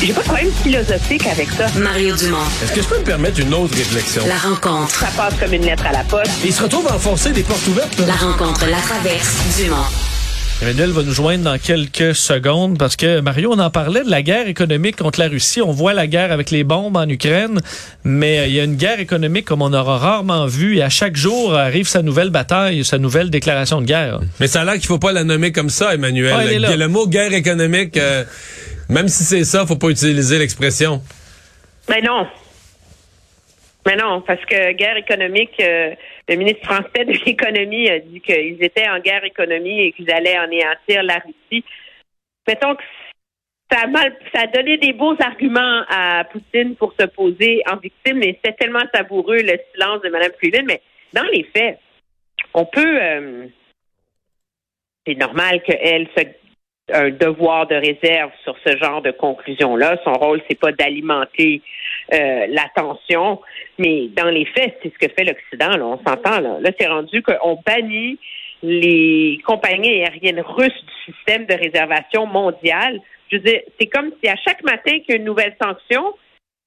J'ai pas de problème philosophique avec ça. Mario Dumont. Est-ce que je peux me permettre une autre réflexion? La rencontre. Ça passe comme une lettre à la poste. Il se retrouve à enfoncer des portes ouvertes. là. La rencontre Latraverse. Dumont. Emmanuel va nous joindre dans quelques secondes parce que Mario, on en parlait de la guerre économique contre la Russie. On voit la guerre avec les bombes en Ukraine, mais euh, il y a une guerre économique comme on aura rarement vu et à chaque jour arrive sa nouvelle bataille, sa nouvelle déclaration de guerre. Mais ça a l'air qu'il faut pas la nommer comme ça, Emmanuel. Ah, le mot guerre économique, euh, même si c'est ça, faut pas utiliser l'expression. Mais non. Mais non, parce que guerre économique, euh, le ministre français de l'économie a dit qu'ils étaient en guerre économique et qu'ils allaient anéantir la Russie. Mettons que ça a, ça a donné des beaux arguments à Poutine pour se poser en victime, mais c'était tellement savoureux le silence de Mme Freeland. Mais dans les faits, on peut. euh, c'est normal qu'elle se un devoir de réserve sur ce genre de conclusion-là. Son rôle, c'est pas d'alimenter euh, la tension, mais dans les faits, c'est ce que fait l'Occident. Là, on s'entend. Là, là c'est rendu qu'on bannit les compagnies aériennes russes du système de réservation mondial. Je veux dire, c'est comme si à chaque matin qu'il y a une nouvelle sanction,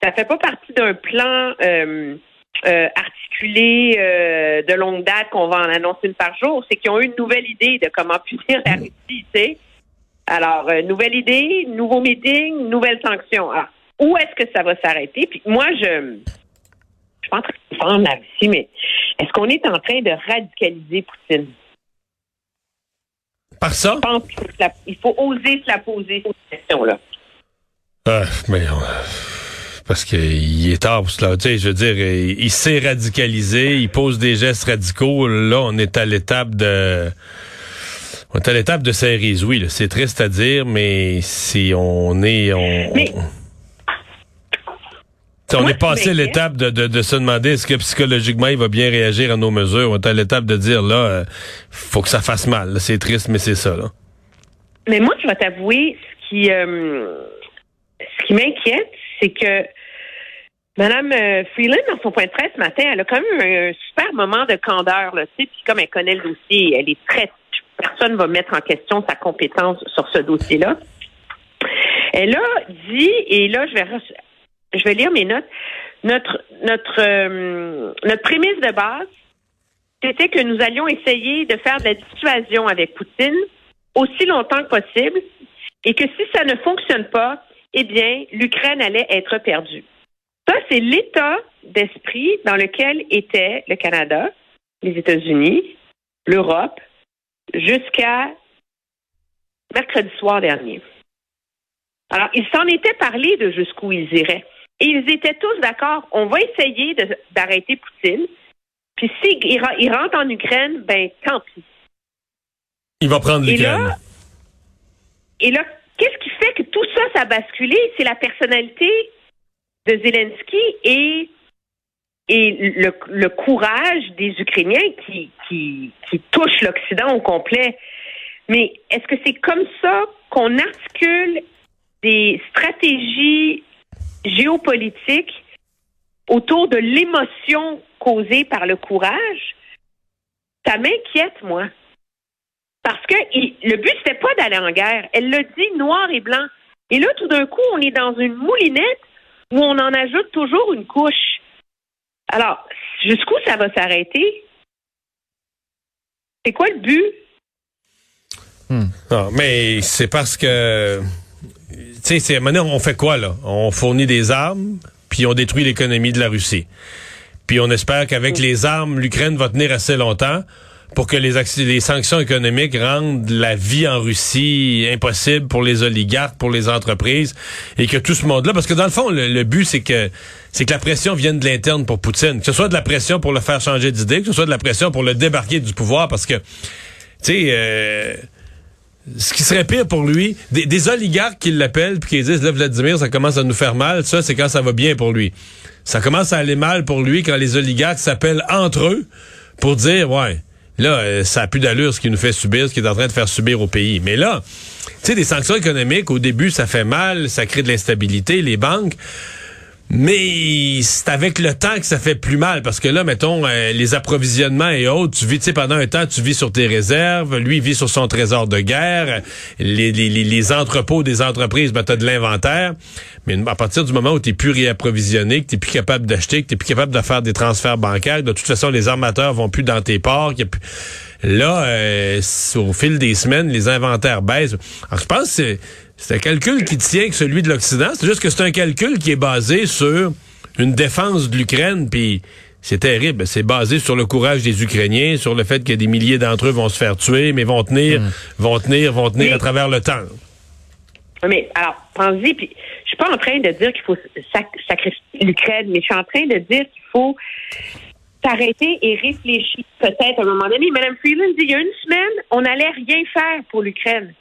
ça fait pas partie d'un plan euh, euh, articulé euh, de longue date qu'on va en annoncer une par jour. C'est qu'ils ont eu une nouvelle idée de comment punir la Russie, tu sais. Alors, euh, nouvelle idée, nouveau meeting, nouvelle sanction. Alors, où est-ce que ça va s'arrêter? Puis moi, je je en train de défendre la Russie, mais est-ce qu'on est en train de radicaliser Poutine? Par ça? Je pense qu'il faut, la- il faut oser se la poser, cette question-là. Ah, mais euh, parce qu'il est tard pour cela. Tu sais, je veux dire, il, il s'est radicalisé, il pose des gestes radicaux. Là, on est à l'étape de. On est à l'étape de séries, oui. C'est triste à dire, mais si on est. On, Mais- on- est passé l'étape de, de, de se demander est-ce que psychologiquement il va bien réagir à nos mesures. On est à l'étape de dire là, euh, faut que ça fasse mal. C'est triste, mais c'est ça. Là. Mais moi, je vais t'avouer, ce qui, euh, ce qui m'inquiète, c'est que Mme euh, Freeland, dans son point de presse ce matin, elle a quand même un, super moment de candeur, là, tu sais, puis comme elle connaît le dossier, elle est très... Personne ne va mettre en question sa compétence sur ce dossier-là. Elle a dit, et là, je vais, je vais lire mes notes, notre, notre, euh, notre prémisse de base, c'était que nous allions essayer de faire de la dissuasion avec Poutine aussi longtemps que possible et que si ça ne fonctionne pas, eh bien, l'Ukraine allait être perdue. Ça, c'est l'état d'esprit dans lequel était le Canada, les États-Unis, l'Europe, jusqu'à mercredi soir dernier. Alors, ils s'en étaient parlé de jusqu'où ils iraient. Et ils étaient tous d'accord, on va essayer d'arrêter Poutine. Puis s'il il rentre en Ukraine, ben tant pis. Il va prendre Et l'Ukraine. là, et là, qu'est-ce qui fait que tout ça, ça a basculé? C'est la personnalité de Zelensky et, et le, le courage des Ukrainiens qui, qui, qui touchent l'Occident au complet. Mais est-ce que c'est comme ça qu'on articule des stratégies géopolitiques autour de l'émotion causée par le courage? Ça m'inquiète, moi. Parce que le but, c'était pas d'aller en guerre. Elle l'a dit noir et blanc. Et là, tout d'un coup, on est dans une moulinette où on en ajoute toujours une couche. Alors, jusqu'où ça va s'arrêter? C'est quoi le but? Non, mais c'est parce que, tu sais, c'est maintenant on fait quoi là? On fournit des armes, puis on détruit l'économie de la Russie. Puis on espère qu'avec les armes, l'Ukraine va tenir assez longtemps pour que les, les sanctions économiques rendent la vie en Russie impossible pour les oligarques, pour les entreprises, et que tout ce monde-là, parce que dans le fond, le, le but, c'est que c'est que la pression vienne de l'interne pour Poutine, que ce soit de la pression pour le faire changer d'idée, que ce soit de la pression pour le débarquer du pouvoir, parce que, tu sais, euh, ce qui serait pire pour lui, des, des oligarques qui l'appellent puis qui disent là Vladimir, ça commence à nous faire mal, ça c'est quand ça va bien pour lui. Ça commence à aller mal pour lui quand les oligarques s'appellent entre eux pour dire ouais, là euh, ça a plus d'allure ce qui nous fait subir, ce qui est en train de faire subir au pays. Mais là, tu sais des sanctions économiques au début ça fait mal, ça crée de l'instabilité, les banques mais c'est avec le temps que ça fait plus mal parce que là, mettons, euh, les approvisionnements et autres, tu vis, tu sais, pendant un temps, tu vis sur tes réserves, lui il vit sur son trésor de guerre, les, les, les, entrepôts des entreprises, ben, tu as de l'inventaire, mais à partir du moment où tu plus réapprovisionné, que tu plus capable d'acheter, que tu plus capable de faire des transferts bancaires, de toute façon, les armateurs vont plus dans tes ports, y a. Là, euh, au fil des semaines, les inventaires baissent. Alors, je pense que c'est- un calcul qui tient que celui de l'Occident. C'est juste que c'est un calcul qui est basé sur une défense de l'Ukraine, puis c'est terrible. C'est basé sur le courage des Ukrainiens, sur le fait que des milliers d'entre eux vont se faire tuer, mais vont tenir, vont tenir, vont tenir Mais- à travers le temps. Mais alors, pense-y, puis je suis pas en train de dire qu'il faut sac- sacrifier l'Ukraine, mais je suis en train de dire qu'il faut s'arrêter et réfléchir peut-être à un moment donné. Mme Freeland dit il y a une semaine, on n'allait rien faire pour l'Ukraine.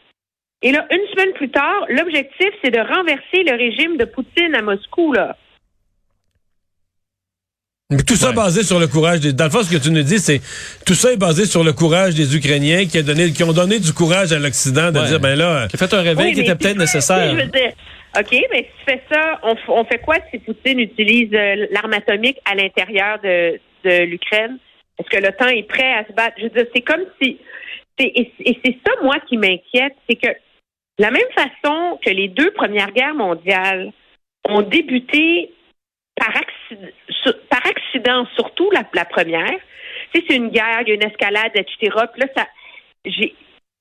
Et là, une semaine plus tard, l'objectif, c'est de renverser le régime de Poutine à Moscou, là. Mais tout ça Ouais. basé sur le courage des. Dans le fond, ce que tu nous dis, c'est tout ça est basé sur le courage des Ukrainiens qui a donné, qui ont donné du courage à l'Occident de Ouais. dire ben là, Qui a fait un réveil Oui, qui était peut-être nécessaire. Je veux dire, OK, mais si tu fais ça, on, f- on fait quoi si Poutine utilise euh, l'arme atomique à l'intérieur de, de l'Ukraine? Est-ce que l'OTAN est prêt à se battre? Je veux dire, c'est comme si... c'est- Et, et c'est ça, moi, qui m'inquiète, c'est que de la même façon que les deux premières guerres mondiales ont débuté par accident, surtout la, première. Tu sais, c'est une guerre, il y a une escalade, etc. Puis là, ça,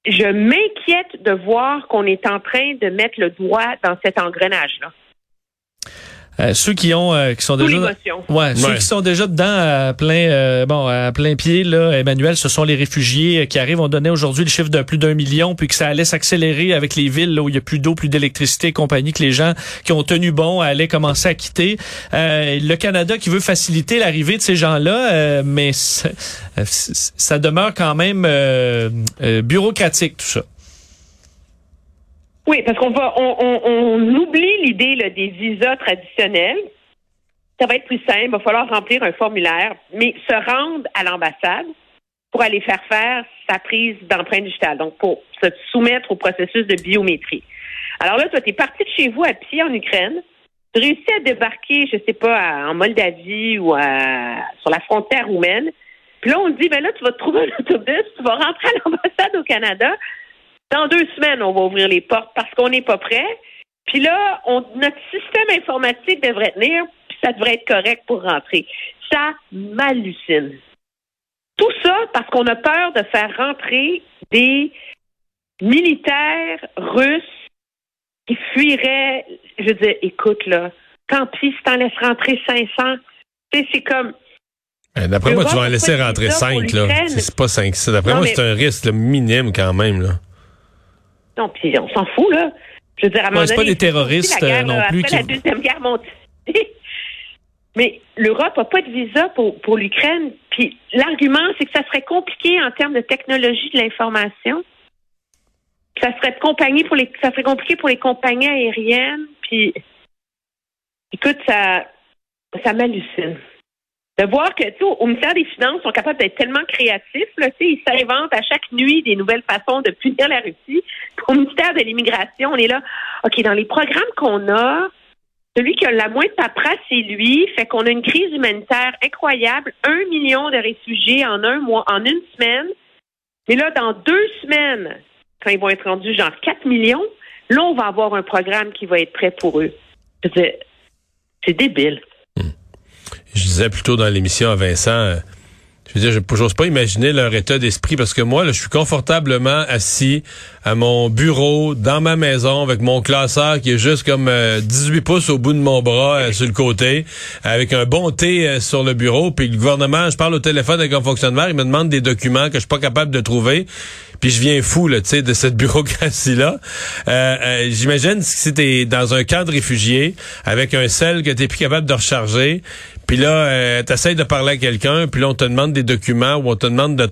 je m'inquiète de voir qu'on est en train de mettre le doigt dans cet engrenage-là. Euh, ceux qui ont euh, qui sont déjà. Ouais, ceux qui sont déjà dedans à plein euh, bon à plein pied là, Emmanuel, ce sont les réfugiés euh, qui arrivent. On donnait aujourd'hui le chiffre de plus d'un million, puis que ça allait s'accélérer avec les villes là, où il y a plus d'eau, plus d'électricité et compagnie, que les gens qui ont tenu bon allaient commencer à quitter. Euh, le Canada qui veut faciliter l'arrivée de ces gens-là, euh, mais ça, euh, ça demeure quand même euh, euh, bureaucratique tout ça. Oui, parce qu'on va, on, oublie l'idée des visas traditionnels. Ça va être plus simple. Il va falloir remplir un formulaire, mais se rendre à l'ambassade pour aller faire faire sa prise d'empreinte digitale, donc pour se soumettre au processus de biométrie. Alors là, toi, tu es parti de chez vous à pied en Ukraine. Tu réussis à débarquer, je sais pas, en Moldavie ou à- sur la frontière roumaine. Puis là, on te dit, ben là, tu vas te trouver un autobus, tu vas rentrer à l'ambassade au Canada. Dans deux semaines, on va ouvrir les portes parce qu'on n'est pas prêt. Puis là, on, notre système informatique devrait tenir, puis ça devrait être correct pour rentrer. Ça m'hallucine. Tout ça parce qu'on a peur de faire rentrer des militaires russes qui fuiraient. Je veux dire, écoute, là, tant pis si t'en laisses rentrer 500. Tu sais, c'est comme. ben, d'après moi, tu vas en laisser rentrer ils disent ça pour 5 là. C'est pas 5 D'après moi, mais- c'est un risque là, minime quand même là. Non, puis on s'en fout, là. Je veux dire, à un moment Ouais, c'est pas des terroristes, guerre, euh, non là, plus Après la Deuxième Guerre mondiale. Mais l'Europe n'a pas de visa pour, pour l'Ukraine. Puis l'argument, c'est que ça serait compliqué en termes de technologie de l'information. Ça serait compagnie pour les, ça serait compliqué pour les compagnies aériennes. Puis, écoute, ça, ça m'hallucine. De voir que, tu au ministère des Finances, ils sont capables d'être tellement créatifs, là, tu sais, ils s'inventent à chaque nuit des nouvelles façons de punir la Russie. Au ministère de l'Immigration, on est là. OK, dans les programmes qu'on a, celui qui a la moins de paperasse, c'est lui. Fait qu'on a une crise humanitaire incroyable. Un million de réfugiés en un mois, en une semaine. Mais là, dans deux semaines, quand ils vont être rendus genre 4 millions, là, on va avoir un programme qui va être prêt pour eux. C'est débile. Je disais plutôt dans l'émission à Vincent, je veux dire, j'ose pas imaginer leur état d'esprit parce que moi, là, je suis confortablement assis à mon bureau, dans ma maison, avec mon classeur qui est juste comme 18 euh, pouces au bout de mon bras euh, sur le côté, avec un bon thé euh, sur le bureau, puis le gouvernement, je parle au téléphone avec un fonctionnaire, il me demande des documents que je suis pas capable de trouver, puis je viens fou, là, tu sais, de cette bureaucratie-là. J'imagine si t'es dans un camp de réfugiés, avec un sel que t'es plus capable de recharger, puis là, euh, tu de parler à quelqu'un, puis là, on te demande des documents ou on te demande de...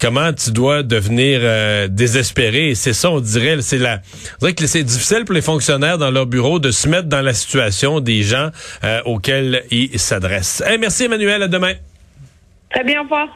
Comment tu dois devenir euh, désespéré? C'est ça, on dirait. C'est la. Que c'est difficile pour les fonctionnaires dans leur bureau de se mettre dans la situation des gens euh, auxquels ils s'adressent. merci Emmanuel, à demain. Très bien, au revoir.